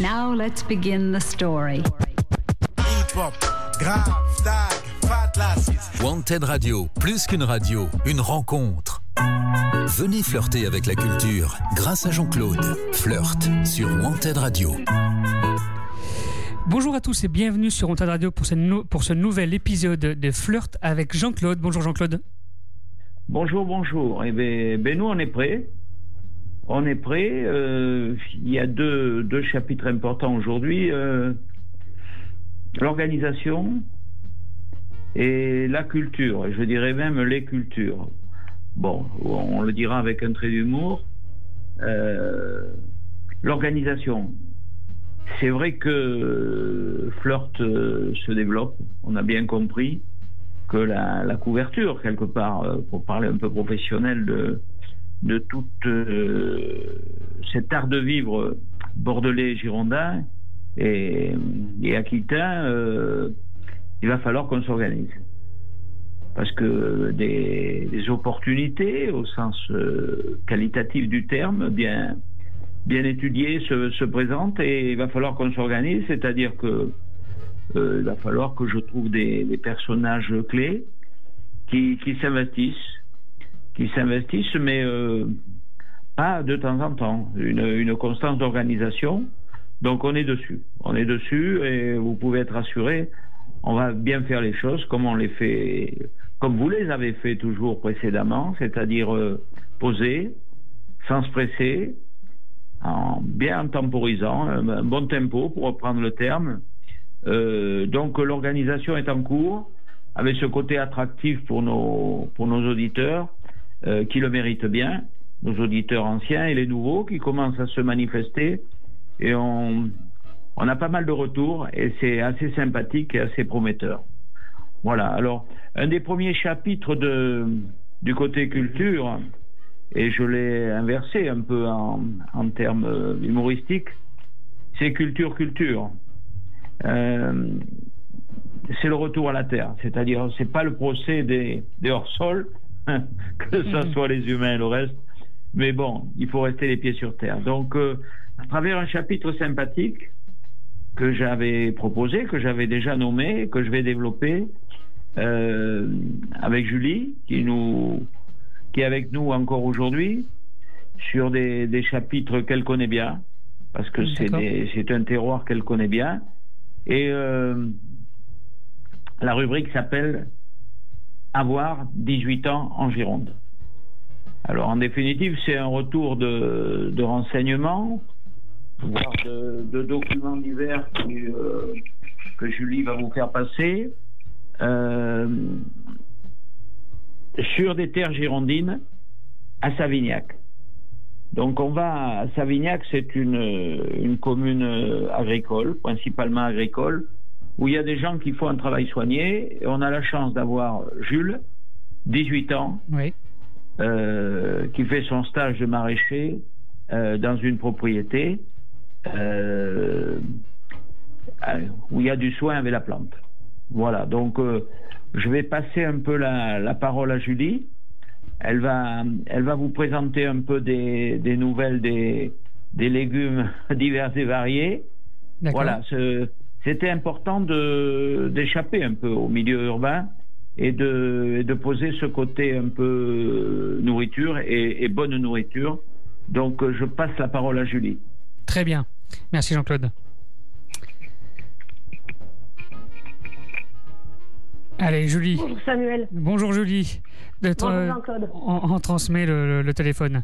Now let's begin the story. Wanted Radio, plus qu'une radio, une rencontre. Venez flirter avec la culture grâce à Jean-Claude. Flirt sur Wanted Radio. Bonjour à tous et bienvenue sur Wanted Radio pour ce, nou- pour ce nouvel épisode de Flirt avec Jean-Claude. Bonjour Jean-Claude. Bonjour, bonjour. Eh bien, ben nous, on est prêts. On est prêts. Euh, il y a deux, deux chapitres importants aujourd'hui. euh, L'organisation et la culture. Je dirais même les cultures. Bon, on le dira avec un trait d'humour. Euh, L'organisation. C'est vrai que Flirt se développe, on a bien compris que la, la couverture, quelque part, pour parler un peu professionnel, de, de tout euh, cet art de vivre bordelais, girondin et, et aquitain, euh, il va falloir qu'on s'organise. Parce que des, opportunités, au sens euh, qualitatif du terme, bien, bien étudiées, se, se présentent et il va falloir qu'on s'organise, c'est-à-dire que euh, il va falloir que je trouve des, des personnages clés qui, qui s'investissent, qui s'investissent, mais euh, pas de temps en temps, une, une constance d'organisation. Donc on est dessus, on est dessus et vous pouvez être assuré, on va bien faire les choses comme on les fait, comme vous les avez fait toujours précédemment, c'est-à-dire euh, poser, sans se presser, en bien en temporisant, un bon tempo pour reprendre le terme. Euh, donc l'organisation est en cours, avec ce côté attractif pour nos, pour nos auditeurs, euh, qui le méritent bien, nos auditeurs anciens et les nouveaux qui commencent à se manifester. Et on, a pas mal de retours et c'est assez sympathique et assez prometteur. Voilà, alors un des premiers chapitres du côté culture, et je l'ai inversé un peu en, termes humoristiques, c'est culture, culture. Euh, c'est le retour à la terre, c'est-à-dire c'est pas le procès des, des hors-sols, que ce soit les humains et le reste, mais bon, il faut rester les pieds sur terre. Donc, euh, à travers un chapitre sympathique que j'avais proposé, que j'avais déjà nommé, que je vais développer euh, avec Julie, qui nous, qui est avec nous encore aujourd'hui, sur des, des chapitres qu'elle connaît bien, parce que c'est un terroir qu'elle connaît bien. Et euh, la rubrique s'appelle Avoir 18 ans en Gironde. Alors en définitive, c'est un retour de, renseignements, voire de, documents divers euh, que Julie va vous faire passer euh, sur des terres girondines à Savignac. Donc on va à Savignac, c'est une, une commune euh, agricole, principalement agricole, où il y a des gens qui font un travail soigné. Et on a la chance d'avoir Jules, 18 ans, Oui. euh, qui fait son stage de maraîcher euh, dans une propriété euh, où il y a du soin avec la plante. Voilà, donc je vais passer un peu la, la parole à Julie. Elle va, elle va vous présenter un peu des, des nouvelles des, des légumes divers et variés. Voilà, ce- c'était important de d'échapper un peu au milieu urbain et de, et de poser ce côté un peu euh, nourriture et, et bonne nourriture. Donc euh, je passe la parole à Julie. Très bien. Merci Jean-Claude. Allez, Julie. Bonjour Samuel. Bonjour Julie. De- Bonjour euh, Jean-Claude. on, on transmet le, téléphone.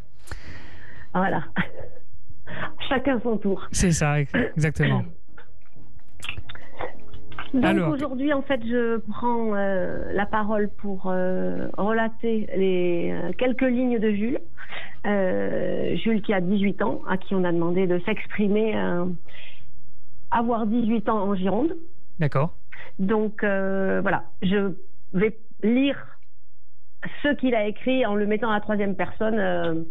Voilà. Chacun son tour. C'est ça, ex- exactement. Donc aujourd'hui, en fait, je prends euh, la parole pour euh, relater les euh, quelques lignes de Jules. Jules qui a 18 ans, à qui on a demandé de s'exprimer, avoir 18 ans en Gironde. D'accord. Donc voilà, je vais lire ce qu'il a écrit en le mettant à la troisième personne.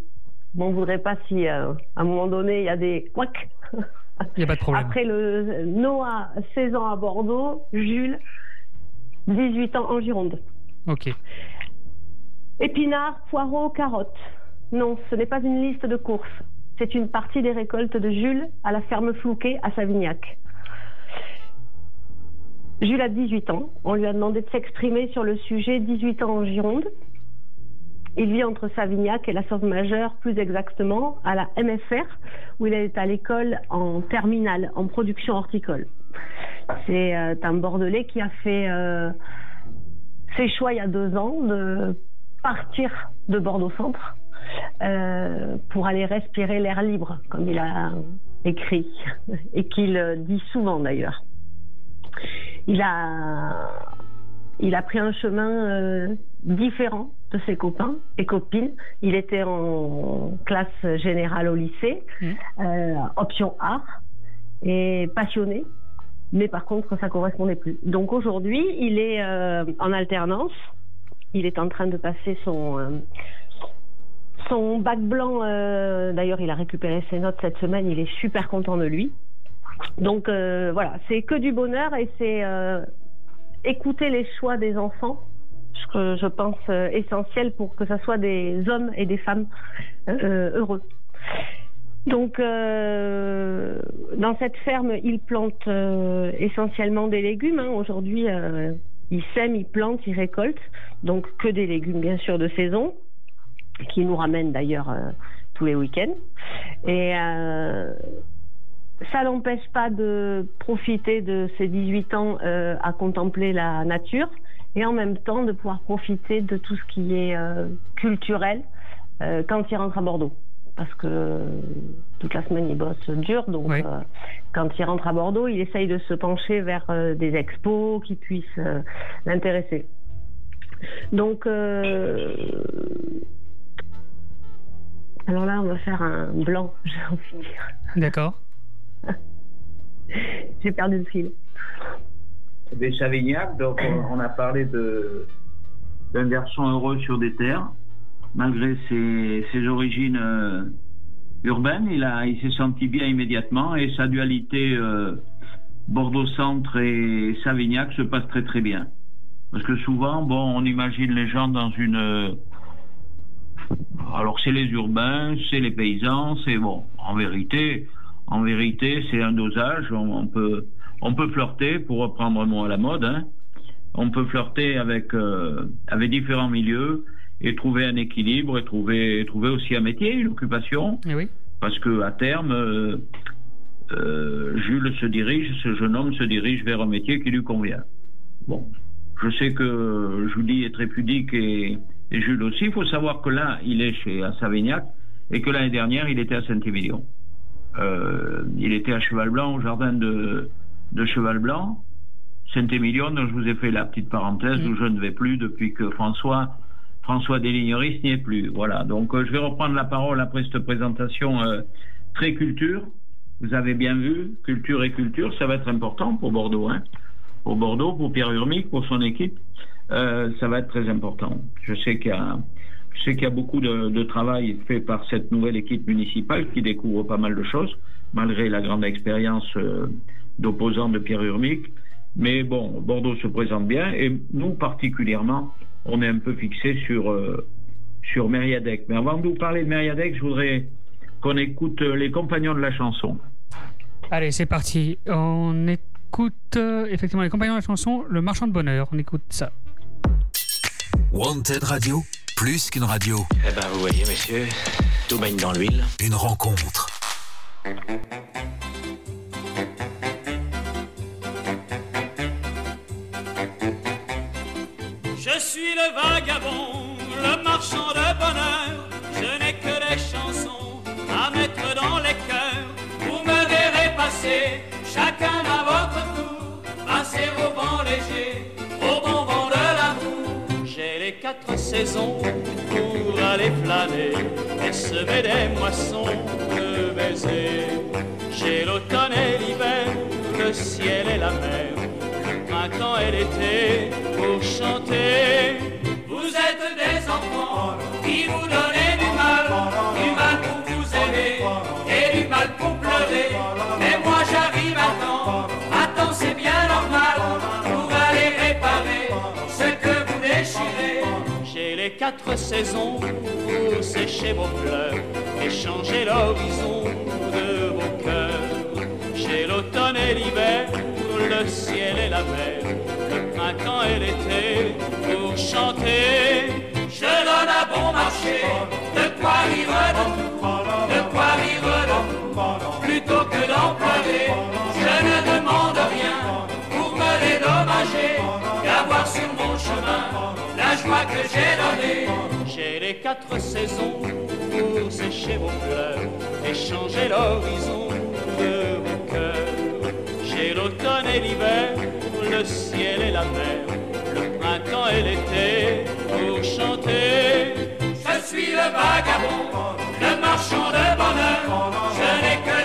Bon, on voudrait pas si à un moment donné il y a des couacs. Il n'y a pas de problème. Après le Noah, 16 ans à Bordeaux, Jules, 18 ans en Gironde. Ok. Épinards, poireaux, carottes. Non, ce n'est pas une liste de courses. c'est une partie des récoltes de Jules à la ferme Flouquet à Savignac. Jules a 18 ans. On lui a demandé de s'exprimer sur le sujet 18 ans en Gironde. Il vit entre Savignac et la Sauve Majeure, plus exactement à la MFR, où il est à l'école en terminale, en production horticole. C'est euh, un Bordelais qui a fait euh, ses choix il y a deux ans de partir de Bordeaux-Centre euh, pour aller respirer l'air libre, comme il a écrit, et qu'il dit souvent d'ailleurs. Il a, il a pris un chemin différent de ses copains et copines. Il était en classe générale au lycée, mmh. euh, option art, et passionné. Mais par contre, ça correspondait plus. Donc aujourd'hui, il est euh, en alternance. Il est en train de passer son euh, son bac blanc. D'ailleurs, il a récupéré ses notes cette semaine. Il est super content de lui. Donc voilà, c'est que du bonheur et c'est écouter les choix des enfants que je pense euh, essentiel pour que ce soit des hommes et des femmes euh, heureux. Donc, euh, dans cette ferme, ils plantent essentiellement des légumes. Hein. Aujourd'hui, ils sèment, ils plantent, ils récoltent. Donc, que des légumes, bien sûr, de saison, qui nous ramènent d'ailleurs tous les week-ends. Et ça n'empêche pas de profiter de ces 18 ans à contempler la nature et en même temps de pouvoir profiter de tout ce qui est euh, culturel euh, quand il rentre à Bordeaux. Parce que toute la semaine, il bosse dur, donc euh, quand il rentre à Bordeaux, il essaye de se pencher vers des expos qui puissent l'intéresser. Donc, alors là, on va faire un blanc, j'ai envie de dire. D'accord. j'ai perdu le fil des Chavignac. Donc, on, a parlé d'un garçon heureux sur des terres, malgré ses, origines euh, urbaines. Il, a, il s'est senti bien immédiatement et sa dualité euh, Bordeaux-Centre et Savignac se passe très très bien. Parce que souvent, bon, on imagine les gens dans une. Euh, alors, c'est les urbains, c'est les paysans, c'est bon. En vérité, en vérité, c'est un dosage. on peut on peut flirter, pour reprendre un mot à la mode, hein. on peut flirter avec, euh, avec différents milieux et trouver un équilibre et trouver, trouver aussi un métier, une occupation. Eh oui. Parce que à terme, euh, euh, Jules se dirige, ce jeune homme se dirige vers un métier qui lui convient. Bon, je sais que Julie est très pudique et, Jules aussi. Il faut savoir que là, il est chez à Savignac et que l'année dernière, il était à Saint-Émilion. il était à Cheval Blanc au jardin de, de Cheval Blanc, Saint-Émilion, dont je vous ai fait la petite parenthèse, où je ne vais plus depuis que François, François Desligneris n'y est plus. Voilà, donc euh, je vais reprendre la parole après cette présentation euh, très culture. Vous avez bien vu, culture et culture, ça va être important pour Bordeaux. Hein. Pour Bordeaux, pour Pierre Urmic, pour son équipe, euh, ça va être très important. Je sais qu'il y a, je sais qu'il y a beaucoup de, de, travail fait par cette nouvelle équipe municipale qui découvre pas mal de choses, malgré la grande expérience d'opposants de Pierre Urmic. Mais bon, Bordeaux se présente bien et nous particulièrement, on est un peu fixé sur, euh, sur Mériadec. Mais avant de vous parler de Mériadec, je voudrais qu'on écoute les compagnons de la chanson. Allez, c'est parti. On écoute euh, effectivement les compagnons de la chanson, Le Marchand de Bonheur. On écoute ça. Wanted Radio, plus qu'une radio. Eh ben, vous voyez, messieurs, tout baigne dans l'huile. Une rencontre. Suis le vagabond, le marchand de bonheur. Je n'ai que des chansons à mettre dans les cœurs. Vous me verrez passer, chacun à votre tour, passer au vent léger, au bon vent de l'amour. J'ai les quatre saisons pour aller flâner et semer des moissons de baisers. J'ai l'automne et l'hiver, le ciel et la mer printemps et l'été pour chanter. Vous êtes des enfants qui vous donnez du mal, du mal pour vous aimer et du mal pour pleurer. Mais moi j'arrive à temps, à temps c'est bien normal pour aller réparer ce que vous déchirez. J'ai les quatre saisons pour sécher vos pleurs et changer l'horizon de vos cœurs. J'ai l'automne et l'hiver, le ciel et la mer, le printemps et l'été pour chanter. Je donne à bon marché de quoi vivre de quoi vivre plutôt que d'employer. Je ne demande rien pour me dédommager d'avoir sur mon chemin la joie que j'ai donnée. J'ai les quatre saisons pour sécher vos pleurs et changer l'horizon de vos cœurs. L'automne et l'hiver, le ciel et la mer, le printemps et l'été pour chanter. Je suis le vagabond, le marchand de bonheur. Je n'ai que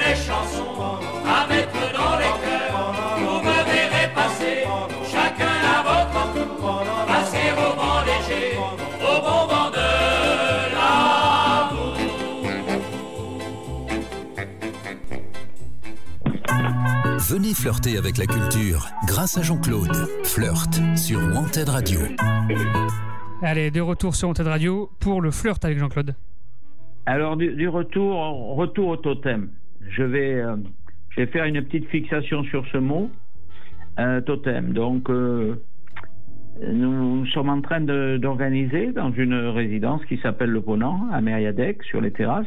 Venez flirter avec la culture grâce à Jean-Claude. Flirt sur Wanted Radio. Allez, de retour sur Wanted Radio pour le flirt avec Jean-Claude. Alors, du, du retour, retour au totem. Je vais, euh, je vais faire une petite fixation sur ce mot, euh, totem. Donc, euh, nous, sommes en train d'organiser dans une résidence qui s'appelle Le Ponant, à Mériadec, sur les terrasses,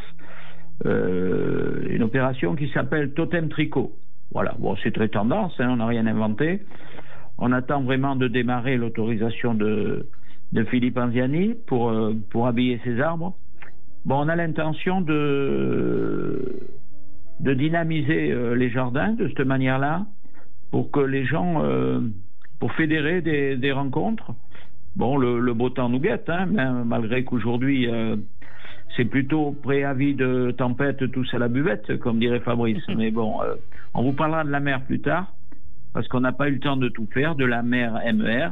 euh, une opération qui s'appelle Totem Tricot. Voilà, bon, c'est très tendance, hein, on n'a rien inventé. On attend vraiment de démarrer l'autorisation de, Philippe Anziani pour, euh, habiller ses arbres. Bon, on a l'intention de, dynamiser euh, les jardins de cette manière-là pour que les gens, euh, pour fédérer des, rencontres. Bon, le, beau temps nous guette, hein, malgré qu'aujourd'hui, c'est plutôt préavis de tempête, tous à la buvette, comme dirait Fabrice. Mais bon, euh, on vous parlera de la mer plus tard, parce qu'on n'a pas eu le temps de tout faire, de la mer MER.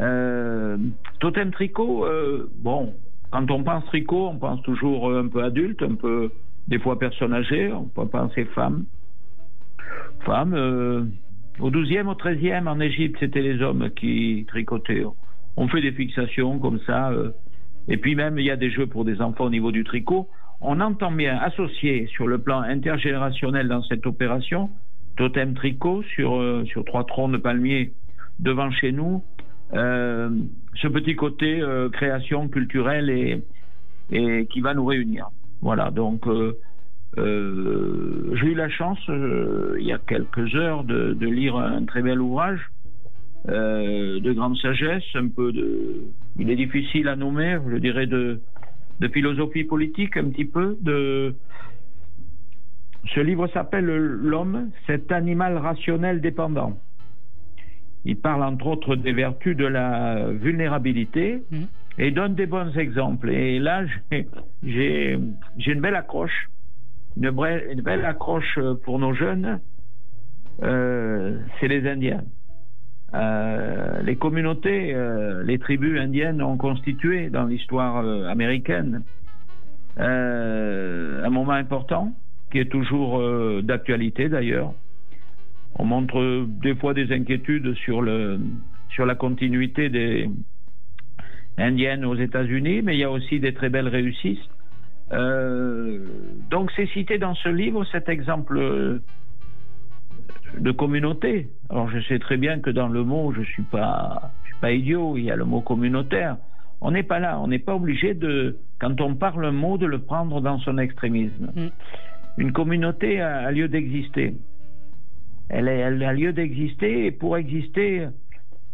Euh, totem tricot, euh, bon, quand on pense tricot, on pense toujours un peu adulte, un peu des fois personne âgée, on peut penser femme. Femme, au 12e, au 13e, en Égypte, c'était les hommes qui tricotaient. On fait des fixations comme ça, et puis même il y a des jeux pour des enfants au niveau du tricot. On entend bien associer sur le plan intergénérationnel dans cette opération, totem tricot sur, euh, sur trois troncs de palmiers devant chez nous, euh, ce petit côté euh, création culturelle et, et qui va nous réunir. Voilà, donc euh, euh, j'ai eu la chance, euh, il y a quelques heures, de, de lire un très bel ouvrage euh, de grande sagesse, un peu de... Il est difficile à nommer, je dirais, de, de philosophie politique un petit peu. De... Ce livre s'appelle L'homme, cet animal rationnel dépendant. Il parle entre autres des vertus de la vulnérabilité Mhm. et donne des bons exemples. Et là, j'ai- une belle accroche, une belle accroche pour nos jeunes, euh, c'est les Indiens. Euh, les communautés, euh, les tribus indiennes ont constitué dans l'histoire euh, américaine un moment important qui est toujours d'actualité d'ailleurs. On montre des fois des inquiétudes sur le sur la continuité des indiennes aux États-Unis, mais il y a aussi des très belles réussites. Donc c'est cité dans ce livre cet exemple de communauté. Alors je sais très bien que dans le mot, je suis pas, je suis pas idiot. Il y a le mot communautaire. On n'est pas là. On n'est pas obligé de, quand on parle un mot, de le prendre dans son extrémisme. Mm. Une communauté a, a lieu d'exister. Elle, elle a lieu d'exister et pour exister,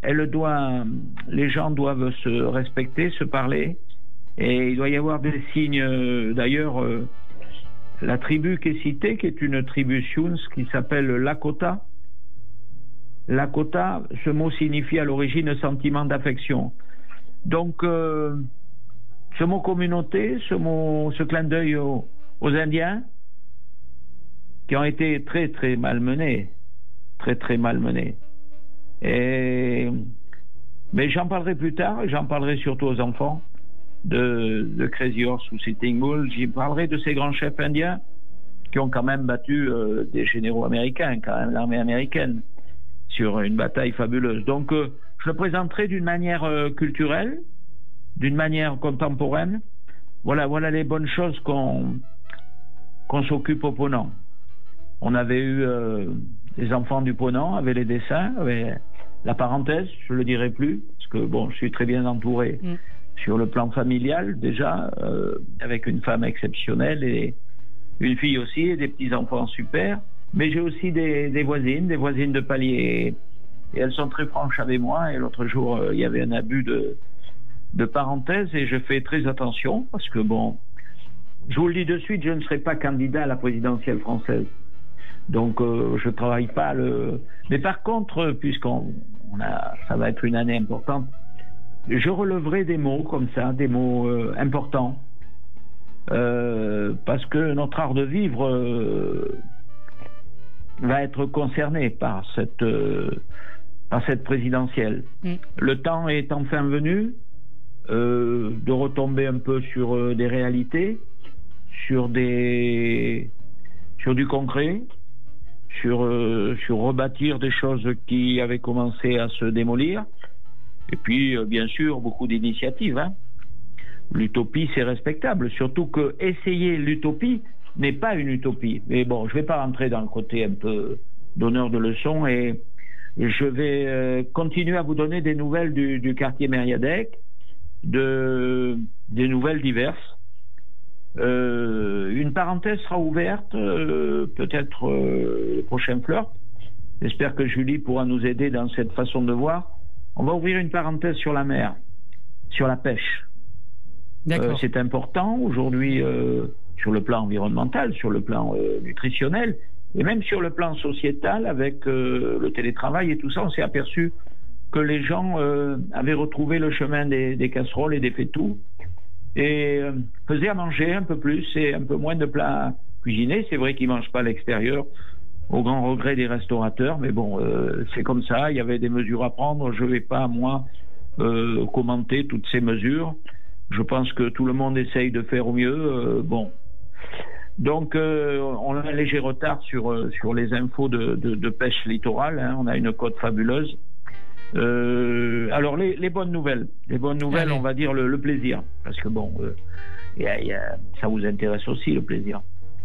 elle doit, les gens doivent se respecter, se parler. Et il doit y avoir des signes. euh, D'ailleurs, euh, la tribu qui est citée, qui est une tribu Sioux, qui s'appelle Lakota. Lakota, ce mot signifie à l'origine sentiment d'affection. Donc, euh, ce mot communauté, ce mot, ce clin d'œil aux, Indiens, qui ont été très très malmenés, très très malmenés. Mais j'en parlerai plus tard, j'en parlerai surtout aux enfants de, Crazy Horse ou Sitting Bull. J'y parlerai de ces grands chefs indiens qui ont quand même battu euh, des généraux américains, quand même l'armée américaine, sur une bataille fabuleuse. Donc, euh, je le présenterai d'une manière euh, culturelle, d'une manière contemporaine. Voilà, voilà les bonnes choses qu'on qu'on s'occupe au Ponant. On avait eu les enfants du Ponant, avec les dessins, avec la parenthèse, je le dirai plus, parce que bon, je suis très bien entouré Mm. Sur le plan familial déjà, euh, avec une femme exceptionnelle et une fille aussi, et des petits-enfants super. Mais j'ai aussi des, voisines, des voisines de palier, et elles sont très franches avec moi. Et l'autre jour, euh, il y avait un abus de, de parenthèse, et je fais très attention, parce que bon, je vous le dis de suite, je ne serai pas candidat à la présidentielle française. Donc, euh, je travaille pas le. Mais par contre, puisqu'on on a, ça va être une année importante, je releverai des mots comme ça, des mots euh, importants, Euh, parce que notre art de vivre euh, va être concerné par cette par cette présidentielle. Mm. Le temps est enfin venu de retomber un peu sur des réalités, sur des sur du concret, sur sur rebâtir des choses qui avaient commencé à se démolir. Et puis, euh, bien sûr, beaucoup d'initiatives. Hein. L'utopie, c'est respectable. Surtout que essayer l'utopie n'est pas une utopie. Mais bon, je ne vais pas rentrer dans le côté un peu donneur de leçons et je vais euh, continuer à vous donner des nouvelles du, quartier Mériadec, de, des nouvelles diverses. Euh, une parenthèse sera ouverte, peut-être euh, le prochain flirt. J'espère que Julie pourra nous aider dans cette façon de voir. On va ouvrir une parenthèse sur la mer, sur la pêche. Euh, c'est important aujourd'hui euh, sur le plan environnemental, sur le plan euh, nutritionnel et même sur le plan sociétal avec le télétravail et tout ça. On s'est aperçu que les gens avaient retrouvé le chemin des, des casseroles et des fétous et faisaient à manger un peu plus et un peu moins de plats cuisinés. C'est vrai qu'ils mangent pas à l'extérieur au grand regret des restaurateurs, mais bon, euh, c'est comme ça. Il y avait des mesures à prendre. Je vais pas moi euh, commenter toutes ces mesures. Je pense que tout le monde essaye de faire au mieux. euh, bon. Donc, on a un léger retard sur, sur les infos de, de, de pêche littorale. hein. On a une côte fabuleuse. Alors, les, les bonnes nouvelles. Les bonnes nouvelles, Allez. on va dire le, le plaisir. Parce que, bon, il y a- il y a- ça vous intéresse aussi, le plaisir.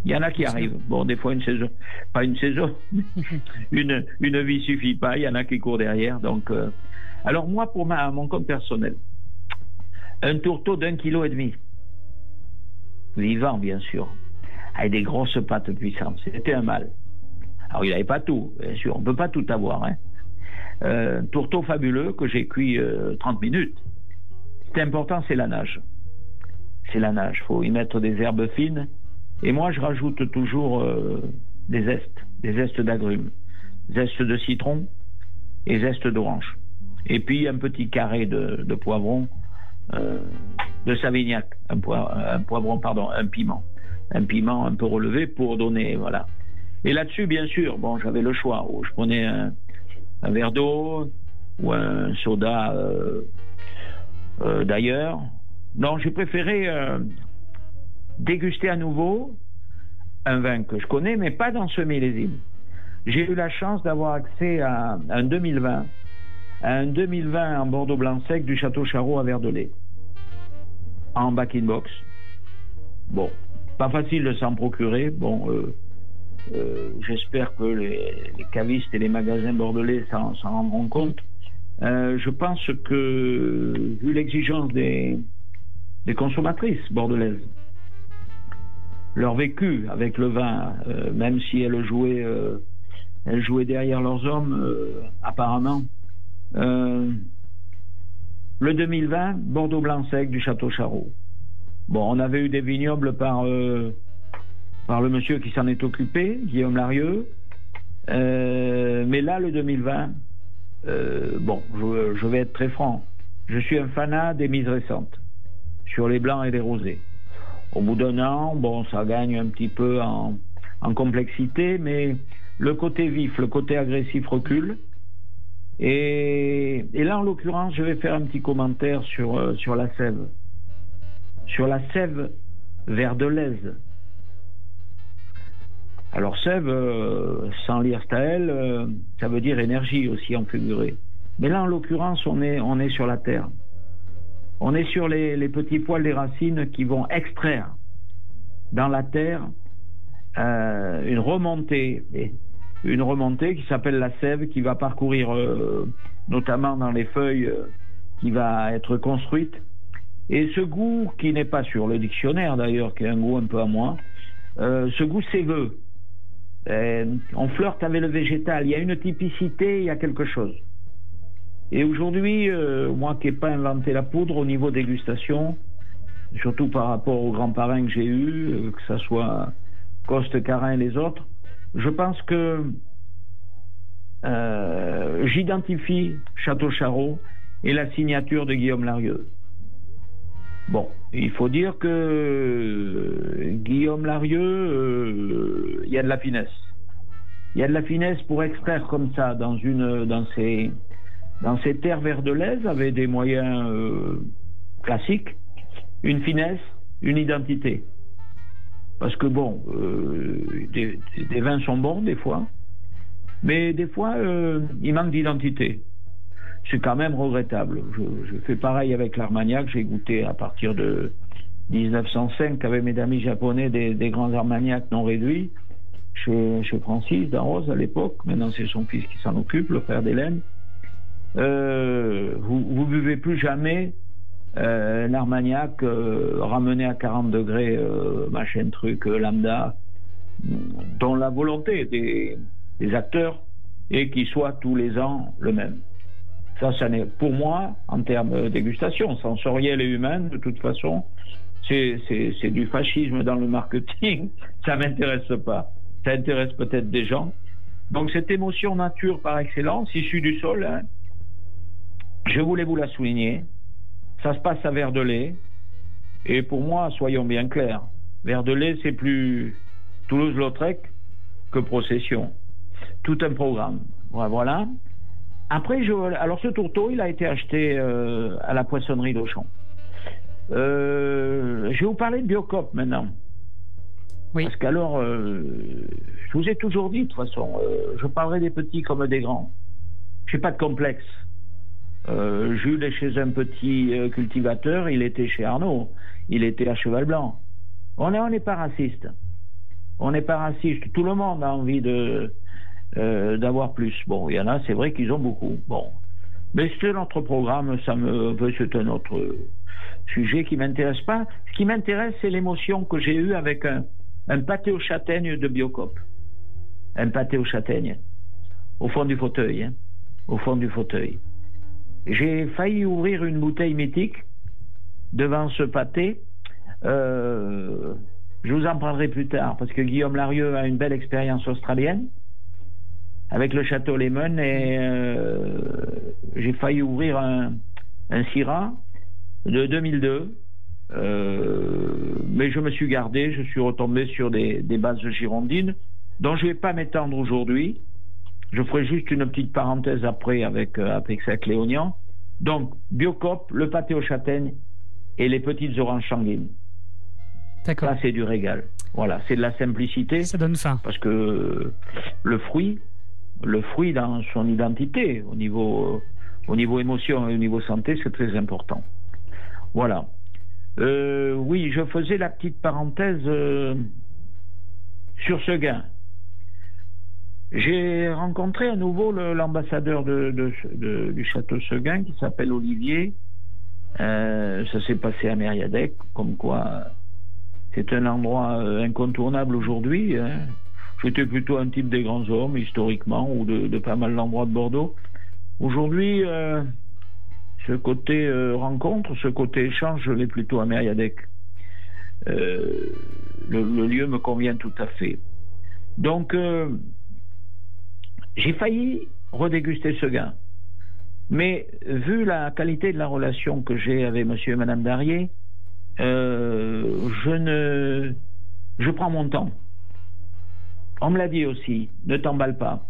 Il y en a qui arrivent. Bon, des fois, une saison, pas une saison, une, une vie suffit pas. Il y en a qui courent derrière. Donc, euh, alors, moi, pour ma, mon compte personnel, un tourteau d'un kilo et demi. Vivant, bien sûr. Avec des grosses pattes puissantes. C'était un mal. Alors, il n'avait pas tout, bien sûr. On ne peut pas tout avoir. Hein. Euh, un tourteau fabuleux que j'ai cuit euh, 30 minutes. Ce qui est important, c'est la nage. C'est la nage. Il faut y mettre des herbes fines. Et moi, je rajoute toujours euh, des zestes, des zestes d'agrumes, zestes de citron et zestes d'orange. Et puis un petit carré de, poivron, euh, de Savignac, un, poi- un poivron, pardon, un piment, un piment un peu relevé pour donner, voilà. Et là-dessus, bien sûr, bon, j'avais le choix. Ou je prenais un, verre d'eau ou un soda euh, d'ailleurs. Non, j'ai préféré déguster à nouveau un vin que je connais, mais pas dans ce millésime. J'ai eu la chance d'avoir accès à un 2020, à un 2020 en Bordeaux blanc sec du Château Charot à Verdelais, en back-in-box. Bon, pas facile de s'en procurer. Bon, euh, euh, j'espère que les, cavistes et les magasins bordelais s'en s'en rendront compte. Euh, je pense que, vu l'exigence des, des consommatrices bordelaises, leur vécu avec le vin, euh, même si elles jouaient, euh, elles derrière leurs hommes, euh, apparemment. Le 2020, Bordeaux blanc sec du Château Charot. Bon, on avait eu des vignobles par, par le monsieur qui s'en est occupé, Guillaume Larieux. Mais là, le 2020, euh, bon, je vais être très franc. Je suis un fanat des mises récentes sur les blancs et les rosés. Au bout d'un an, bon, ça gagne un petit peu en, complexité, mais le côté vif, le côté agressif recule. Et, là, en l'occurrence, je vais faire un petit commentaire sur, euh, la sève. Sur la sève verdelaise. Alors, sève, euh, sans lire Staël, euh, ça veut dire énergie aussi en figuré. Mais là, en l'occurrence, on est sur la terre. On est sur les, petits poils des racines qui vont extraire dans la terre euh, une remontée, une remontée qui s'appelle la sève, qui va parcourir euh, notamment dans les feuilles, euh, qui va être construite. Et ce goût, qui n'est pas sur le dictionnaire d'ailleurs, qui est un goût un peu à moi, ce goût séveux. Euh, on flirte avec le végétal. Il y a une typicité, il y a quelque chose. Et aujourd'hui, euh, moi qui n'ai pas inventé la poudre au niveau dégustation, surtout par rapport aux grands parrains que j'ai eus, euh, que ce soit Coste, Carin et les autres, je pense que euh, j'identifie Château Charot et la signature de Guillaume Larieux. Bon, il faut dire que Guillaume Larieux, il y a de la finesse. Il y a de la finesse pour extraire comme ça dans une dans ces dans ces terres verdelaises avec des moyens euh, classiques, une finesse, une identité. Parce que bon, euh, des, vins sont bons des fois, mais des fois euh, il manque d'identité. C'est quand même regrettable. Je, fais pareil avec l'Armagnac. J'ai goûté à partir de 1905 avec mes amis japonais des, grands Armagnacs non réduits chez, chez Francis d'Arros à l'époque. Maintenant, c'est son fils qui s'en occupe, le frère d'Hélène. Euh, vous, vous buvez plus jamais euh, un Armagnac euh, ramené à 40 degrés, euh, machin truc, lambda, dont la volonté des, acteurs est qu'il soit tous les ans le même. Ça, ça n'est, pour moi, en termes de dégustation, sensorielle et humaine, de toute façon, c'est du fascisme dans le marketing. Ça m'intéresse pas. Ça intéresse peut-être des gens. Donc, cette émotion nature par excellence, issue du sol, hein, je voulais vous la souligner. Ça se passe à Verdelais. Et pour moi, soyons bien clairs, Verdelais, c'est plus Toulouse-Lautrec que Procession. Tout un programme. Voilà. Après, je, alors ce tourteau, il a été acheté euh, à la poissonnerie d'Auchan. Euh, je vais vous parler de Biocop maintenant. Oui. Parce qu'alors, euh, je vous ai toujours dit, de toute façon, euh, je parlerai des petits comme des grands. Je n'ai pas de complexe. Euh, Jules est chez un petit euh, cultivateur, il était chez Arnaud, il était à Cheval Blanc. On n'est on pas raciste. On n'est pas raciste. Tout le monde a envie euh, d'avoir plus. Bon, il y en a, c'est vrai qu'ils ont beaucoup. Bon, mais c'est notre programme, ça me, c'est un autre sujet qui m'intéresse pas. Ce qui m'intéresse, c'est l'émotion que j'ai eue avec un, un pâté aux châtaignes de Biocop. Un pâté aux châtaignes. Au fond du fauteuil. Hein. Au fond du fauteuil. J'ai failli ouvrir une bouteille mythique devant ce pâté. Euh, je vous en parlerai plus tard parce que Guillaume Larieux a une belle expérience australienne avec le château Lemon et euh, j'ai failli ouvrir un, un Syrah de 2002. Euh, mais je me suis gardé, je suis retombé sur des, des bases girondines dont je ne vais pas m'étendre aujourd'hui. Je ferai juste une petite parenthèse après avec euh, Léonian. Donc, Biocop, le pâté aux châtaignes et les petites oranges sanguines. D'accord. Ça, c'est du régal. Voilà, c'est de la simplicité. Ça donne faim. Parce que le fruit, le fruit dans son identité, au niveau, au niveau émotion et au niveau santé, c'est très important. Voilà. Euh, oui, je faisais la petite parenthèse euh, sur ce gain. J'ai rencontré à nouveau l'ambassadeur de, de- de- du château Seguin qui s'appelle Olivier. Euh, ça s'est passé à Mériadec, comme quoi c'est un endroit euh, incontournable aujourd'hui. hein. J'étais plutôt un type des grands hommes, historiquement, ou de, pas mal d'endroits de Bordeaux. Aujourd'hui, euh, ce côté rencontre, ce côté échange, je l'ai plutôt à Mériadec. Le, le lieu me convient tout à fait. Donc, j'ai failli redéguster ce gain. Mais vu la qualité de la relation que j'ai avec monsieur et madame Darrier, euh, je ne. Je prends mon temps. On me l'a dit aussi, ne t'emballe pas.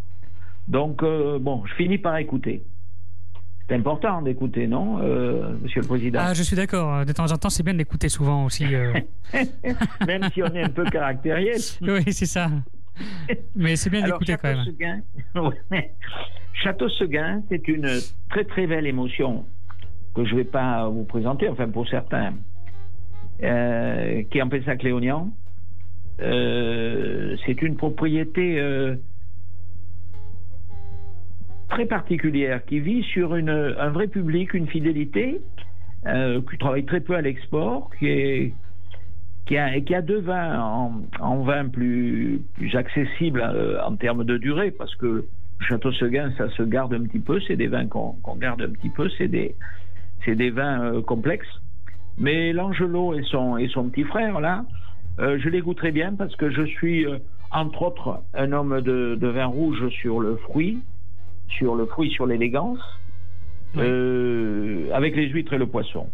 Donc, euh, bon, je finis par écouter. C'est important d'écouter, non, euh, monsieur le président? Ah, je suis d'accord. De temps en temps, c'est bien d'écouter souvent aussi. euh. Même si on est un peu caractériel. oui, c'est ça. Mais c'est bien d'écouter quand même. Château-Seguin, ouais. Château-Seguin, c'est une très très belle émotion que je ne vais pas vous présenter, enfin pour certains, euh, qui est en Pessac-Léognan. euh, c'est une propriété euh, très particulière qui vit sur une, un vrai public, une fidélité, euh, qui travaille très peu à l'export, qui est qui a, qui a deux vins en, en vin plus, plus accessibles euh, en termes de durée, parce que Château Seguin, ça se garde un petit peu, c'est des vins qu'on garde un petit peu, c'est des, c'est des vins euh, complexes. Mais l'Angelot et son, et son petit frère, là, euh, je les goûterai bien parce que je suis, euh, entre autres, un homme de, de vin rouge sur le fruit, sur le fruit, sur l'élégance, euh, avec les huîtres et le poisson.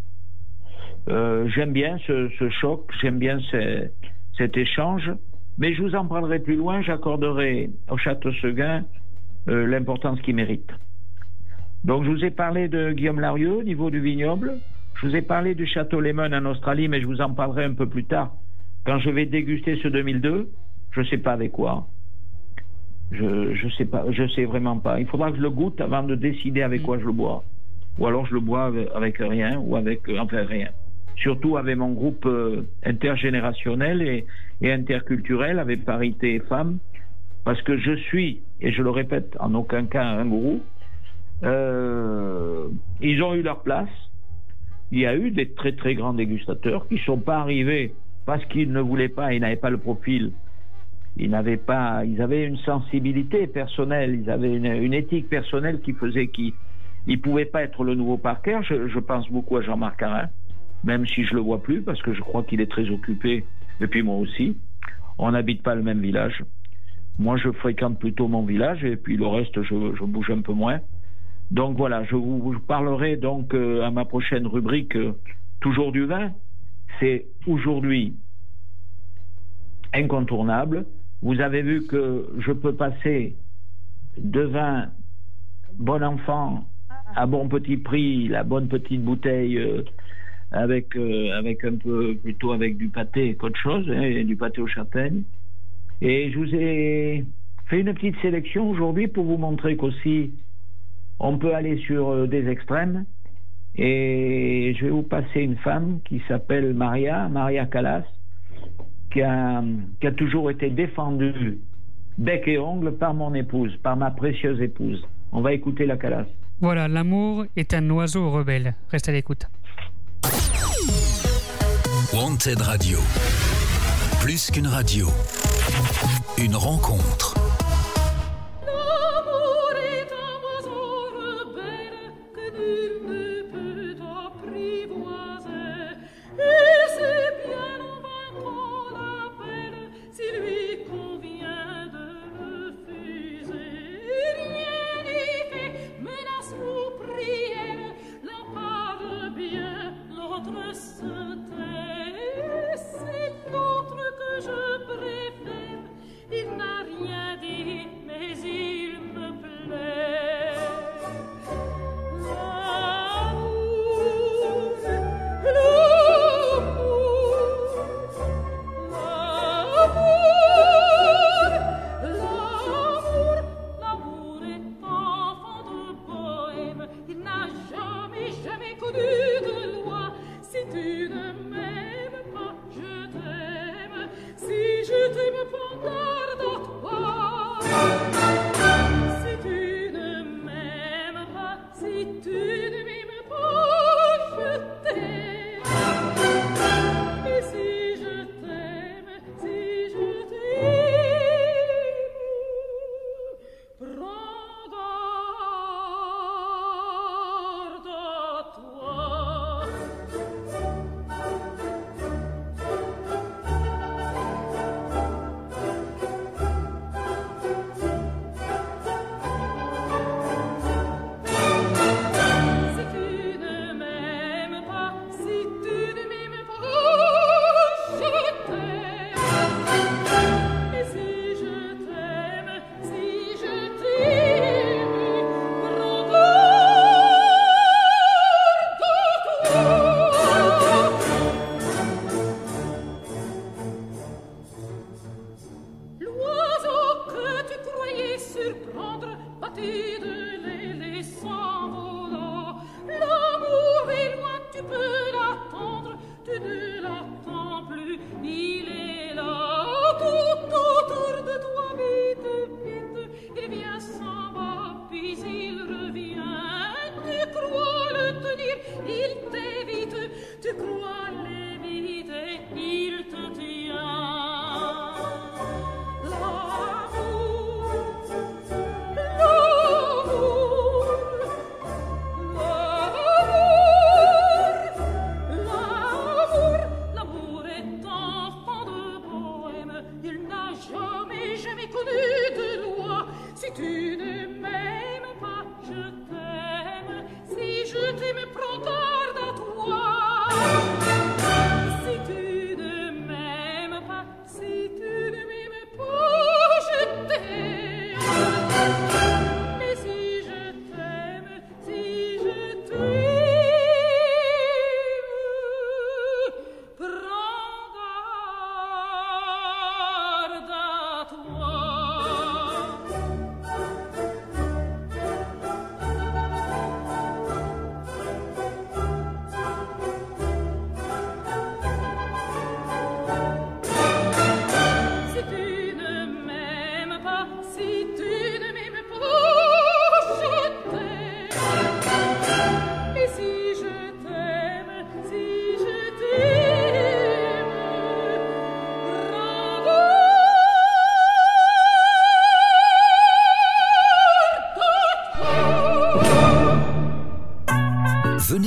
Euh, j'aime bien ce, ce choc, j'aime bien ce- cet échange, mais je vous en parlerai plus loin, j'accorderai au Château Seguin euh, l'importance qu'il mérite. Donc je vous ai parlé de Guillaume Larieux au niveau du vignoble, je vous ai parlé du Château Lemon en Australie, mais je vous en parlerai un peu plus tard quand je vais déguster ce 2002. Je sais pas avec quoi. Je je sais pas, je sais vraiment pas. Il faudra que je le goûte avant de décider avec quoi je le bois. Ou alors je le bois avec, avec rien ou avec euh, enfin rien. Surtout avec mon groupe euh, intergénérationnel et, et interculturel avec parité femmes, parce que je suis et je le répète en aucun cas un gourou. Euh, ils ont eu leur place. Il y a eu des très très grands dégustateurs qui sont pas arrivés parce qu'ils ne voulaient pas, ils n'avaient pas le profil ils n'avaient pas, ils avaient une sensibilité personnelle, ils avaient une, éthique personnelle qui faisait qu'ils ils pouvaient pas être le nouveau Parker. Je, je pense beaucoup à Jean-Marc Arin, même si je le vois plus parce que je crois qu'il est très occupé. Et puis moi aussi. On n'habite pas le même village. Moi, je fréquente plutôt mon village et puis le reste, je, bouge un peu moins. Donc voilà, je vous, vous parlerai donc euh, à ma prochaine rubrique euh, toujours du vin. C'est aujourd'hui incontournable. Vous avez vu que je peux passer de vin bon enfant à bon petit prix, la bonne petite bouteille euh, avec euh, avec un peu plutôt avec du pâté qu'autre chose, hein, du pâté aux châtaignes. Et je vous ai fait une petite sélection aujourd'hui pour vous montrer qu'aussi on peut aller sur euh, des extrêmes. Et je vais vous passer une femme qui s'appelle Maria, Maria Callas, qui a, qui a toujours été défendue bec et ongle par mon épouse, par ma précieuse épouse. On va écouter la Callas. Voilà, l'amour est un oiseau rebelle. Reste à l'écoute. Wanted Radio. Plus qu'une radio. Une rencontre.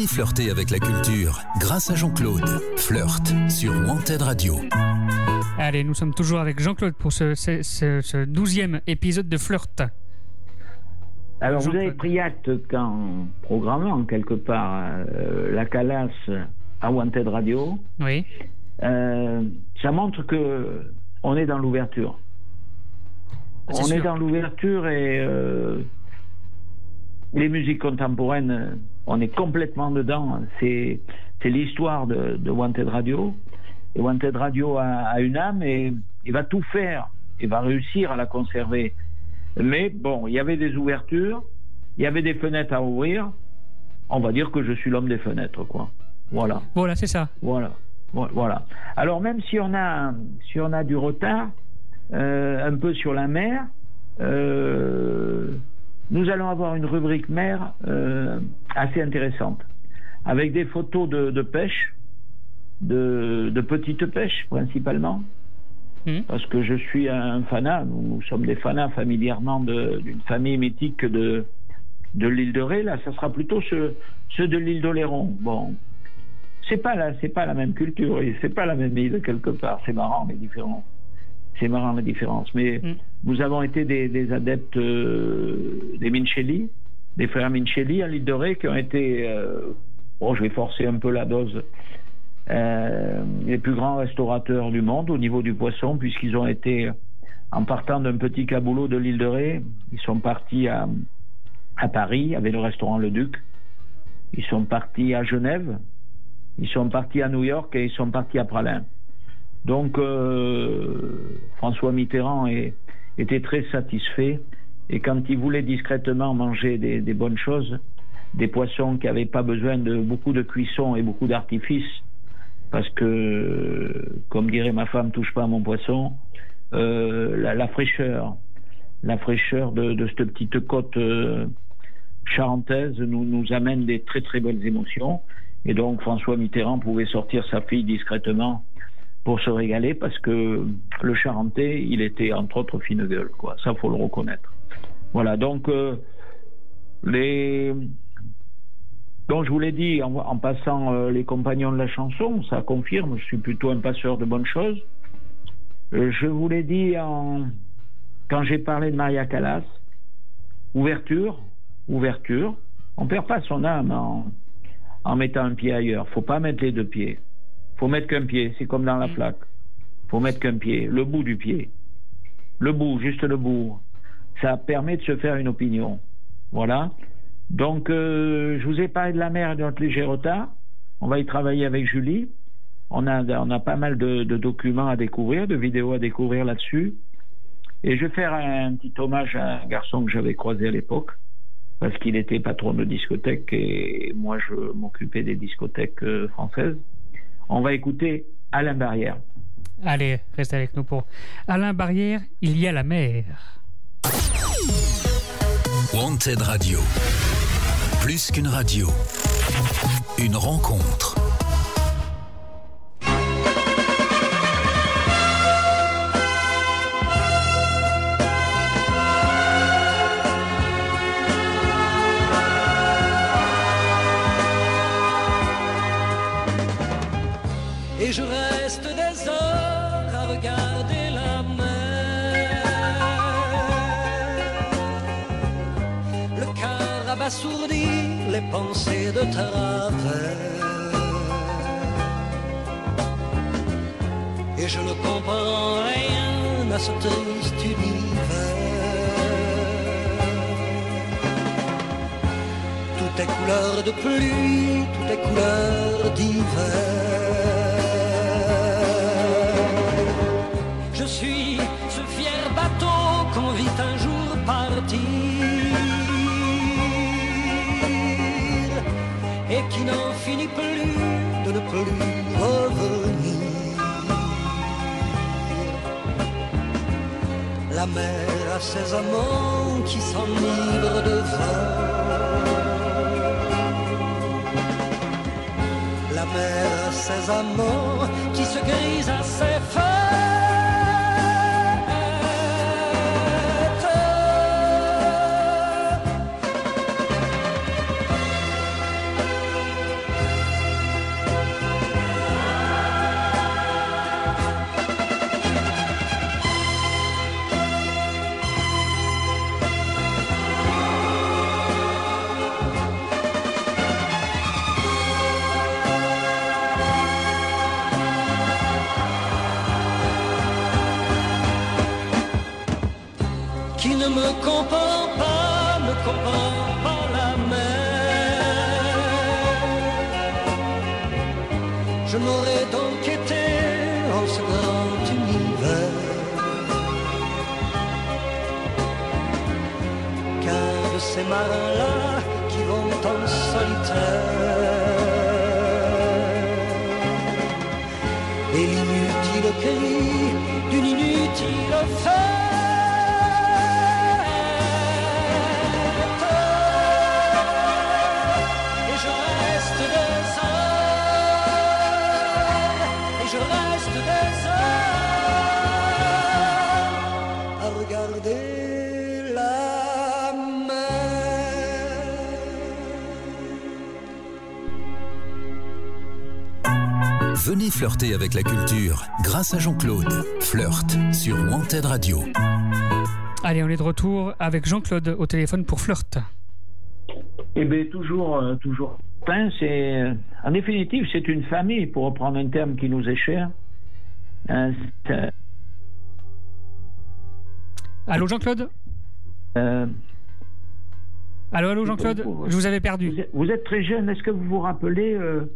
Venez flirter avec la culture grâce à Jean-Claude. Flirt sur Wanted Radio. Allez, nous sommes toujours avec Jean-Claude pour ce, ce, ce- ce douzième épisode de Flirt. Alors, vous avez pris acte qu'en programmant quelque part euh, la Calas à Wanted Radio, Oui. euh, ça montre que on est dans l'ouverture. On sûr. est dans l'ouverture et euh, les musiques contemporaines, on est complètement dedans. C'est l'histoire de, de Wanted Radio. Et Wanted Radio a, a une âme et il va tout faire et va réussir à la conserver. Mais bon, il y avait des ouvertures, il y avait des fenêtres à ouvrir. On va dire que je suis l'homme des fenêtres, quoi. Voilà. Voilà, c'est ça. Voilà. Vo- Voilà. Alors même si on a si on a du retard euh, un peu sur la mer, euh, nous allons avoir une rubrique mer euh, assez intéressante avec des photos de, de pêche, de, de petite pêche principalement, Mhm. parce que je suis un fanat. Nous, nous sommes des fanats familièrement d'une famille mythique de de l'île de Ré. Là, ça sera plutôt ceux, ceux de l'île d'Oléron. Bon, c'est pas la, c'est pas la même culture et c'est pas la même île quelque part. C'est marrant les différences. C'est marrant la différence. Mais Mm. nous avons été des, des adeptes euh, des Minchelli, des frères Minchelli à l'île de Ré qui ont été, euh, bon, je vais forcer un peu la dose, euh, les plus grands restaurateurs du monde au niveau du poisson puisqu'ils ont été, en partant d'un petit caboulot de l'île de Ré, ils sont partis à, à Paris avec le restaurant Le Duc. Ils sont partis à Genève, ils sont partis à New York et ils sont partis à Pralin. Donc euh, François Mitterrand était très satisfait et quand il voulait discrètement manger des, bonnes choses, des poissons qui n'avaient pas besoin de beaucoup de cuisson et beaucoup d'artifice, parce que, comme dirait ma femme, touche pas à mon poisson, euh, la, fraîcheur, la fraîcheur de, cette petite côte euh, charentaise nous amène des très très belles émotions. Et donc François Mitterrand pouvait sortir sa fille discrètement pour se régaler parce que le Charentais, il était entre autres fine gueule, quoi. Ça faut le reconnaître. Voilà. Donc euh, les donc je vous l'ai dit en, passant euh, les compagnons de la chanson, ça confirme. Je suis plutôt un passeur de bonnes choses. Euh, je vous l'ai dit en quand j'ai parlé de Maria Callas. Ouverture, ouverture. On perd pas son âme en, en mettant un pied ailleurs. Faut pas mettre les deux pieds. Faut mettre qu'un pied. C'est comme dans la plaque. Faut mettre qu'un pied. Le bout du pied. Le bout, juste le bout. Ça permet de se faire une opinion. Voilà. Donc, euh, je vous ai parlé de la mer et de notre léger retard. On va y travailler avec Julie. On a, on a pas mal de, de documents à découvrir, de vidéos à découvrir là-dessus. Et je vais faire un petit hommage à un garçon que j'avais croisé à l'époque, parce qu'il était patron de discothèque et moi je m'occupais des discothèques euh, françaises. On va écouter Alain Barrière. Allez, restez avec nous pour Alain Barrière, il y a la mer. Wanted Radio. Plus qu'une radio. Une rencontre. M'abasourdir les pensées de travers. Et je ne comprends rien à ce triste univers. Tout est couleur de pluie, tout est couleur d'hiver. Je suis qui n'en finit plus de ne plus revenir. La mer a ses amants qui s'enivrent de vin. La mer a ses amants qui se grisent à ses fêtes. Flirter avec la culture grâce à Jean-Claude. Flirt sur Wanted Radio. Allez, on est de retour avec Jean-Claude au téléphone pour Flirt. Eh bien, toujours, euh, toujours. Enfin, c'est, euh, en définitive, c'est une famille, pour reprendre un terme qui nous est cher. Euh, c'est, Allô Jean-Claude? Euh, Allô, allô Jean-Claude? Je vous avais perdu. vous, êtes, vous êtes très jeune, est-ce que vous vous rappelez euh,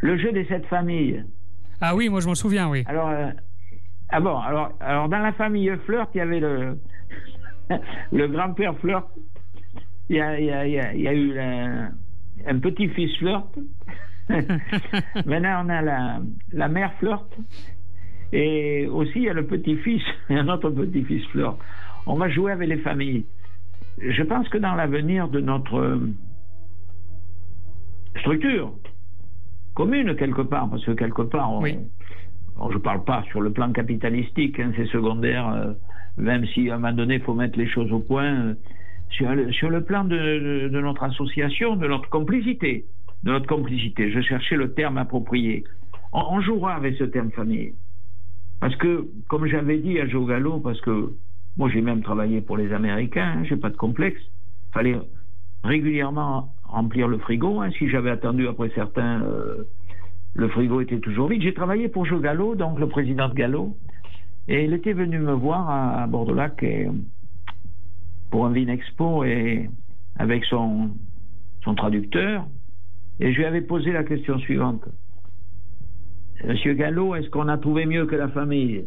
le jeu des sept familles Ah oui, moi je m'en souviens, oui. Alors, euh, ah bon, alors, alors dans la famille Flirt, il y avait le, le grand-père Flirt, il y a, il y a- il y a- il y a eu la- un petit-fils Flirt, maintenant on a la, la mère Flirt, et aussi il y a le petit-fils, et un autre petit-fils Flirt. On va jouer avec les familles. Je pense que dans l'avenir de notre euh, structure commune quelque part, parce que quelque part, on, Oui. Je ne parle pas sur le plan capitalistique, hein, c'est secondaire, euh, même si à un moment donné, il faut mettre les choses au point. euh, sur, le, sur le plan de, de- de notre association, de notre complicité, de notre complicité, je cherchais le terme approprié. On, on jouera avec ce terme famille. Parce que, comme j'avais dit à Joe Gallo, parce que moi j'ai même travaillé pour les Américains, hein, j'ai pas de complexe, fallait régulièrement remplir le frigo. hein, si j'avais attendu après certains, euh, le frigo était toujours vide. J'ai travaillé pour Joe Gallo, donc le président de Gallo, et il était venu me voir à, à Bordeaux-Lac pour un Vin Expo et avec son, traducteur, et je lui avais posé la question suivante. Monsieur Gallo, est-ce qu'on a trouvé mieux que la famille?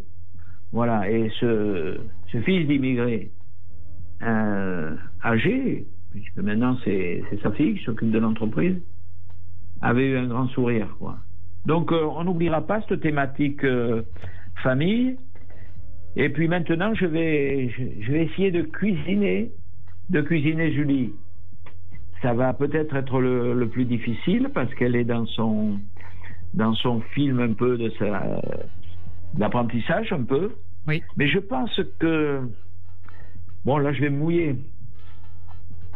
Voilà, et ce, ce fils d'immigré euh, âgé, puisque maintenant c'est sa fille qui s'occupe de l'entreprise, avait eu un grand sourire. Quoi. Donc euh, on n'oubliera pas cette thématique euh, famille. Et puis maintenant, je vais, je, je vais essayer de cuisiner, de cuisiner Julie. Ça va peut-être être le, le plus difficile parce qu'elle est dans son, dans son film un peu de sa, d'apprentissage un peu. Oui. Mais je pense que, bon là je vais mouiller.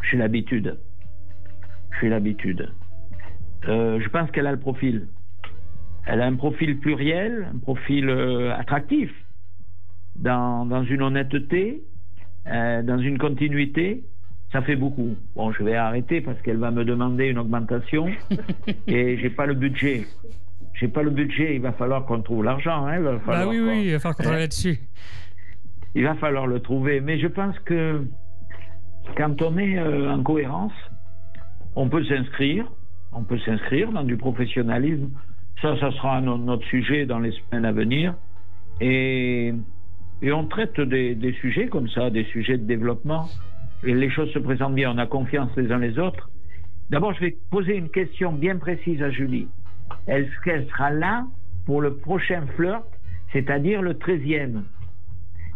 J'ai l'habitude. J'ai l'habitude. Euh, je pense qu'elle a le profil. Elle a un profil pluriel, un profil euh, attractif, dans, dans une honnêteté, euh, dans une continuité. ça fait beaucoup. Bon, je vais arrêter parce qu'elle va me demander une augmentation et j'ai pas le budget. J'ai pas le budget, il va falloir qu'on trouve l'argent. Hein, Bah oui, oui, il va falloir qu'on travaille Hein, là-dessus. Il va falloir le trouver. Mais je pense que quand on est euh, en cohérence, on peut s'inscrire. On peut s'inscrire dans du professionnalisme. Ça, ça sera no- notre sujet dans les semaines à venir. Et, et on traite des, des sujets comme ça, des sujets de développement. Et les choses se présentent bien. On a confiance les uns les autres. D'abord, je vais poser une question bien précise à Julie. Est-ce qu'elle sera là pour le prochain flirt, c'est-à-dire le 13e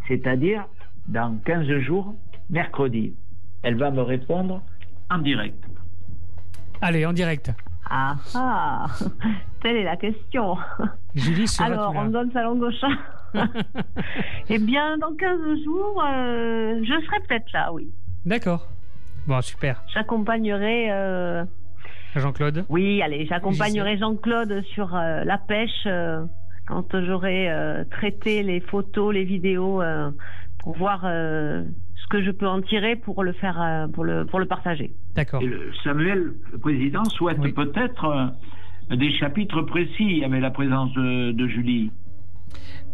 c'est-à-dire dans 15 jours, mercredi. Elle va me répondre en direct. Allez, en direct. Ah ah Telle est la question. Julie Alors, on donne sa langue au chat. eh bien, dans 15 jours, euh, je serai peut-être là, oui. D'accord. Bon, super. J'accompagnerai. euh, Jean-Claude Oui, allez, j'accompagnerai Jean-Claude sur euh, la pêche euh, quand j'aurai euh, traité les photos, les vidéos, euh, pour voir euh, que je peux en tirer pour le faire, euh, pour le pour le partager. D'accord. Samuel, le président, souhaite Oui. peut-être euh, des chapitres précis avec la présence de, de Julie.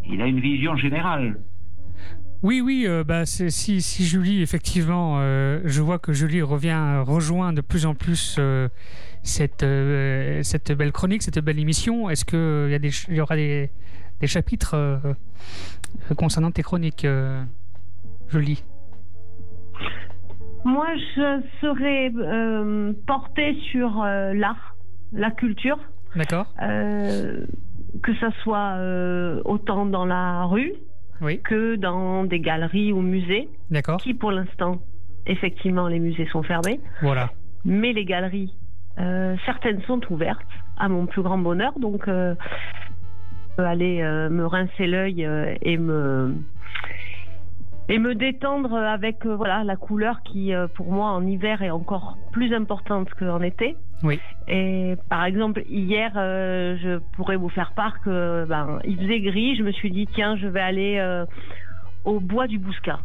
Il a une vision générale. Oui, oui, euh, bah, si, si Julie, effectivement, euh, je vois que Julie revient, rejoint de plus en plus euh, cette, euh, cette belle chronique, cette belle émission. Est-ce qu'il y, a des y aura des, des chapitres concernant tes chroniques, euh, Julie? Moi, je serai euh, portée sur euh, l'art, la culture, D'accord euh, que ça soit autant dans la rue Oui. que dans des galeries ou musées, D'accord. qui pour l'instant, effectivement, les musées sont fermés, Voilà. mais les galeries, certaines sont ouvertes, à mon plus grand bonheur, donc je peux aller me rincer l'œil et me et me détendre avec euh, voilà la couleur qui euh, pour moi en hiver est encore plus importante qu'en été. Oui. Et par exemple hier, euh, je pourrais vous faire part que ben il faisait gris, je me suis dit tiens je vais aller au bois du Bouscat.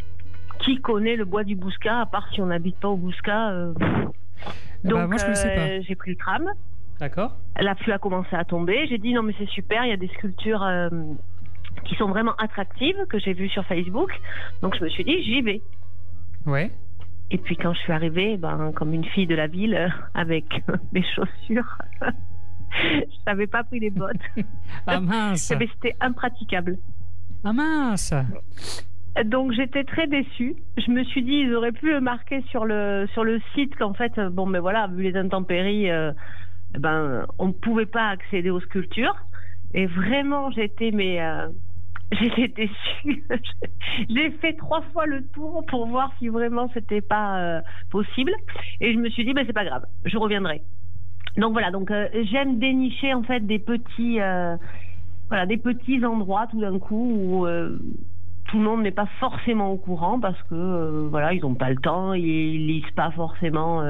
Qui connaît le bois du Bouscat à part si on n'habite pas au Bouscat euh, Donc bah, j'ai pris le tram. D'accord. La pluie a commencé à tomber. J'ai dit non mais c'est super, il y a des sculptures qui sont vraiment attractives que j'ai vues sur Facebook. Donc je me suis dit j'y vais. Ouais. Et puis quand je suis arrivée, ben comme une fille de la ville euh, avec mes chaussures, je n'avais pas pris les bottes. Ah mince ben, C'était impraticable. Ah mince Donc j'étais très déçue. Je me suis dit ils auraient pu marquer sur le sur le site qu'en fait euh, bon mais voilà vu les intempéries euh, ben on ne pouvait pas accéder aux sculptures et vraiment j'étais mais euh, j'étais déçue. J'ai fait trois fois le tour pour voir si vraiment c'était pas euh, possible et je me suis dit ben c'est pas grave, je reviendrai. Donc voilà, donc euh, j'aime dénicher en fait des petits euh, voilà des petits endroits tout d'un coup où tout le monde n'est pas forcément au courant parce que voilà ils n'ont pas le temps, ils lisent pas forcément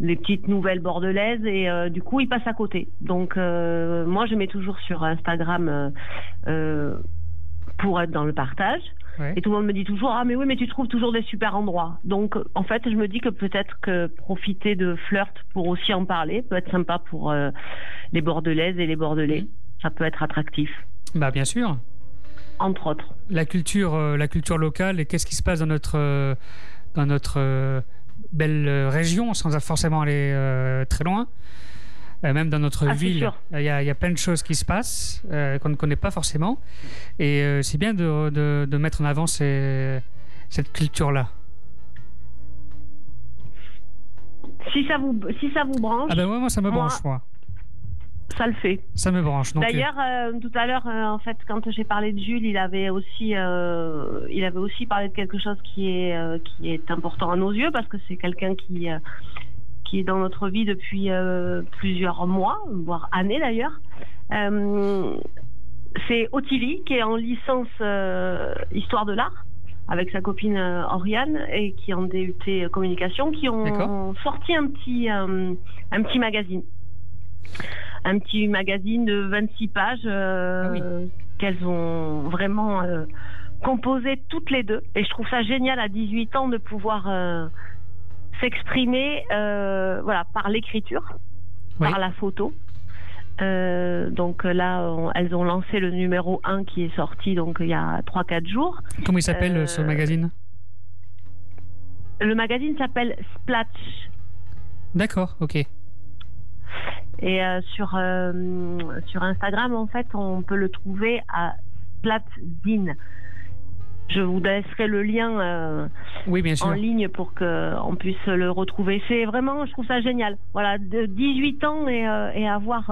les petites nouvelles bordelaises et euh, du coup ils passent à côté. Donc euh, moi je mets toujours sur Instagram euh, pour être dans le partage. Ouais. Et tout le monde me dit toujours ah mais oui mais tu trouves toujours des super endroits. Donc en fait je me dis que peut-être que profiter de flirt pour aussi en parler peut être sympa pour les bordelaises et les bordelais. Ça peut être attractif Bah bien sûr. entre autres. La culture, la culture locale et qu'est-ce qui se passe dans notre, dans notre belle euh, région sans forcément aller euh, très loin. Euh, même dans notre Ah, ville, il y, a, il y a plein de choses qui se passent qu'on ne connaît pas forcément. Et c'est bien de, de- de mettre en avant ces- cette culture-là. Si ça vous si ça vous branche, Ah ben ouais, moi ça me Moi, branche, moi. Ça le fait. Ça me branche. donc, euh, D'ailleurs, euh, tout à l'heure, euh, en fait, quand j'ai parlé de Jules, il avait aussi, euh, il avait aussi parlé de quelque chose qui est, qui est important à nos yeux parce que c'est quelqu'un qui, qui est dans notre vie depuis plusieurs mois, voire années d'ailleurs. C'est Ottilie qui est en licence histoire de l'art avec sa copine Oriane et qui est en DUT communication, qui ont sorti un petit, un petit magazine un petit magazine de 26 pages euh, qu'elles ont vraiment euh, composé toutes les deux. Et je trouve ça génial à 18 ans de pouvoir euh, s'exprimer voilà, par l'écriture, Oui. par la photo. Euh, donc là, on- elles ont lancé le numéro 1 qui est sorti donc il y a 3-4 jours. Comment il s'appelle Euh, ce magazine? Le magazine s'appelle Splatch. D'accord, ok. Et euh, sur, euh, sur Instagram, en fait, on peut le trouver à Splatzine. Je vous laisserai le lien euh, Oui, bien sûr. en ligne pour qu'on puisse le retrouver. C'est vraiment, je trouve ça génial. Voilà, de 18 ans et, et avoir,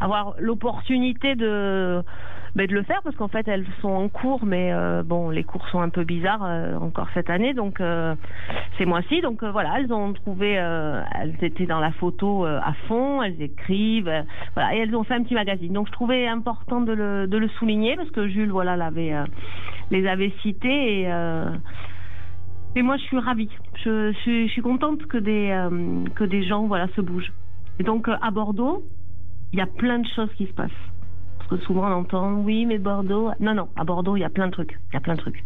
avoir l'opportunité de, ben, de le faire parce qu'en fait elles sont en cours, mais euh, bon, les cours sont un peu bizarres euh, encore cette année, donc euh, ces mois-ci. Donc euh, voilà, elles ont trouvé, euh, elles étaient dans la photo à fond, elles écrivent, voilà, et elles ont fait un petit magazine. Donc je trouvais important de le, de le souligner parce que Jules, voilà, l'avait, les avait cités et et moi, je suis ravie. Je, suis- je suis contente que des, que des gens voilà, se bougent. Et donc, à Bordeaux, il y a plein de choses qui se passent. Parce que souvent, on entend, oui, mais Bordeaux... Non, non, à Bordeaux, il y a plein de trucs. Il y a plein de trucs.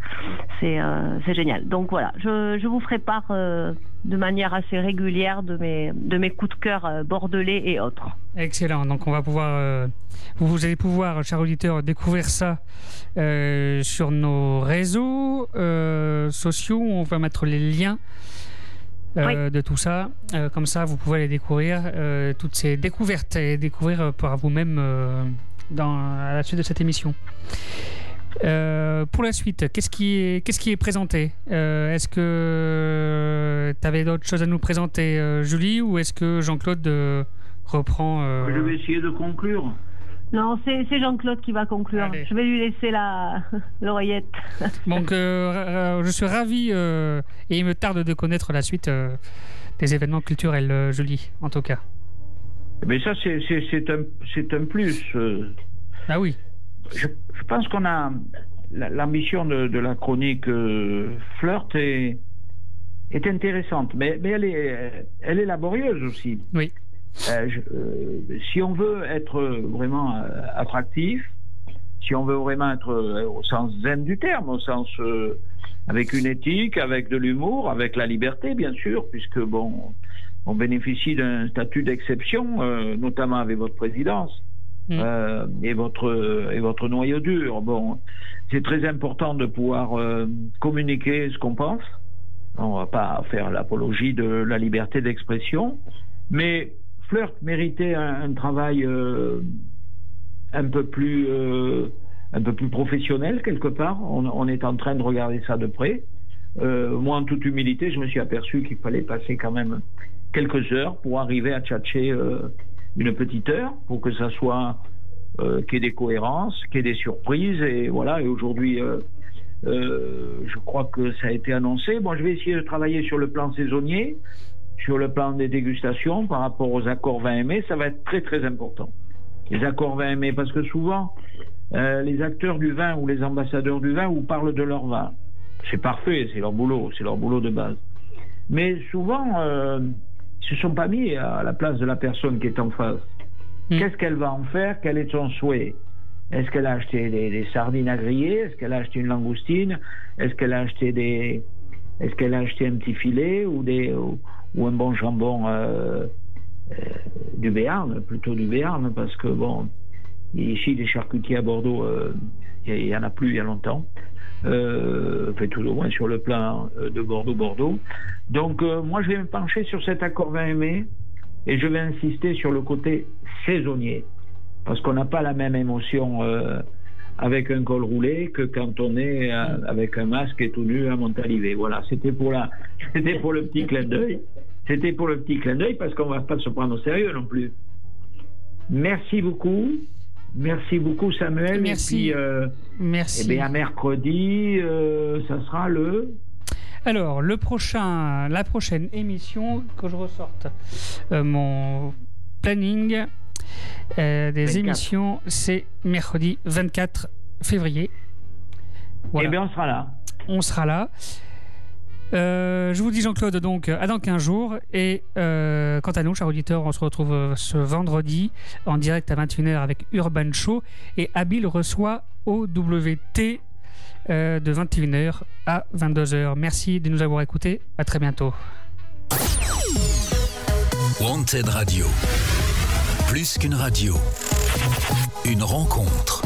C'est euh, génial. Donc, voilà, je, je vous ferai part euh, de manière assez régulière de mes, de mes coups de cœur euh, bordelais et autres. Excellent. Donc, on va pouvoir. euh, vous, allez pouvoir, chers auditeurs, découvrir ça sur nos réseaux sociaux. On va mettre les liens. Euh, de tout ça, Euh, comme ça vous pouvez aller découvrir euh, toutes ces découvertes et découvrir par vous-même euh, à la suite de cette émission. Euh, pour la suite, qu'est-ce qui est, qu'est-ce qui est présenté? Euh, Est-ce que tu avais d'autres choses à nous présenter, euh, Julie, ou est-ce que Jean-Claude euh, reprend euh, Je vais essayer de conclure. Non, c'est Jean-Claude qui va conclure. Allez. Je vais lui laisser la l'oreillette. Donc, euh, ra- je suis ravi euh, et il me tarde de connaître la suite euh, des événements culturels, euh, Julie, en tout cas. Mais ça, c'est un, c'est un plus. euh. Ah oui, Je, je pense qu'on a la- l'ambition de, de la chronique euh, Flirt est, est intéressante, mais, mais elle, est, elle est laborieuse aussi. oui. Euh, je- euh, si on veut être vraiment euh, attractif, si on veut vraiment être au sens zen du terme, au sens avec une éthique, avec de l'humour, avec la liberté, bien sûr, puisque bon, on bénéficie d'un statut d'exception, euh, notamment avec votre présidence Mm. euh, et votre et votre noyau dur. Bon, c'est très important de pouvoir euh, communiquer ce qu'on pense. On va pas faire l'apologie de la liberté d'expression, mais Flirt méritait un, travail euh, un peu plus euh, un peu plus professionnel quelque part. On, est en train de regarder ça de près. Euh, moi, en toute humilité, je me suis aperçu qu'il fallait passer quand même quelques heures pour arriver à tchatcher une petite heure pour que ça soit qu'il y ait des cohérences, qu'il y ait des surprises et voilà. Et aujourd'hui, je crois que ça a été annoncé. Bon, je vais essayer de travailler sur le plan saisonnier, sur le plan des dégustations par rapport aux accords 20 mai. Ça va être très très important. Les accords 20 mai, parce que souvent, euh, les acteurs du vin ou les ambassadeurs du vin vous parlent de leur vin. C'est parfait, c'est leur boulot, c'est leur boulot de base. Mais souvent, euh, ils se sont pas mis à la place de la personne qui est en face. Mm. Qu'est-ce qu'elle va en faire? Quel est son souhait? Est-ce qu'elle a acheté des, des sardines à griller? Est-ce qu'elle a acheté une langoustine? Est-ce qu'elle a acheté des Est-ce qu'elle a acheté un petit filet ou des ou, ou un bon jambon euh, euh, du Béarn, plutôt du Béarn, parce que bon, ici des charcutiers à Bordeaux, euh, il y, en a plus il y a longtemps. Enfin, tout au moins sur le plan de Bordeaux-Bordeaux. Donc, moi, je vais me pencher sur cet accord 20 mai et je vais insister sur le côté saisonnier. Parce qu'on n'a pas la même émotion avec un col roulé que quand on est euh, avec un masque et tout nu à Montalivet. Voilà, c'était pour, la, c'était pour le petit clin d'œil. C'était pour le petit clin d'œil parce qu'on ne va pas se prendre au sérieux non plus. Merci beaucoup. Merci beaucoup, Samuel. Merci. Et puis, euh, Merci. eh bien, à mercredi, euh, ça sera le. Alors, le prochain, la prochaine émission, que je ressorte euh, mon planning euh, des 24. émissions, c'est mercredi 24 février. Voilà. Eh bien, on sera là. on sera là. Euh, je vous dis Jean-Claude donc à dans 15 jours et euh, quant à nous chers auditeurs on se retrouve ce vendredi en direct à 21h avec Urban Show et Habile reçoit OWT euh, de 21h à 22h. Merci de nous avoir écoutés, à très bientôt. Wanted Radio. Plus qu'une radio, une rencontre.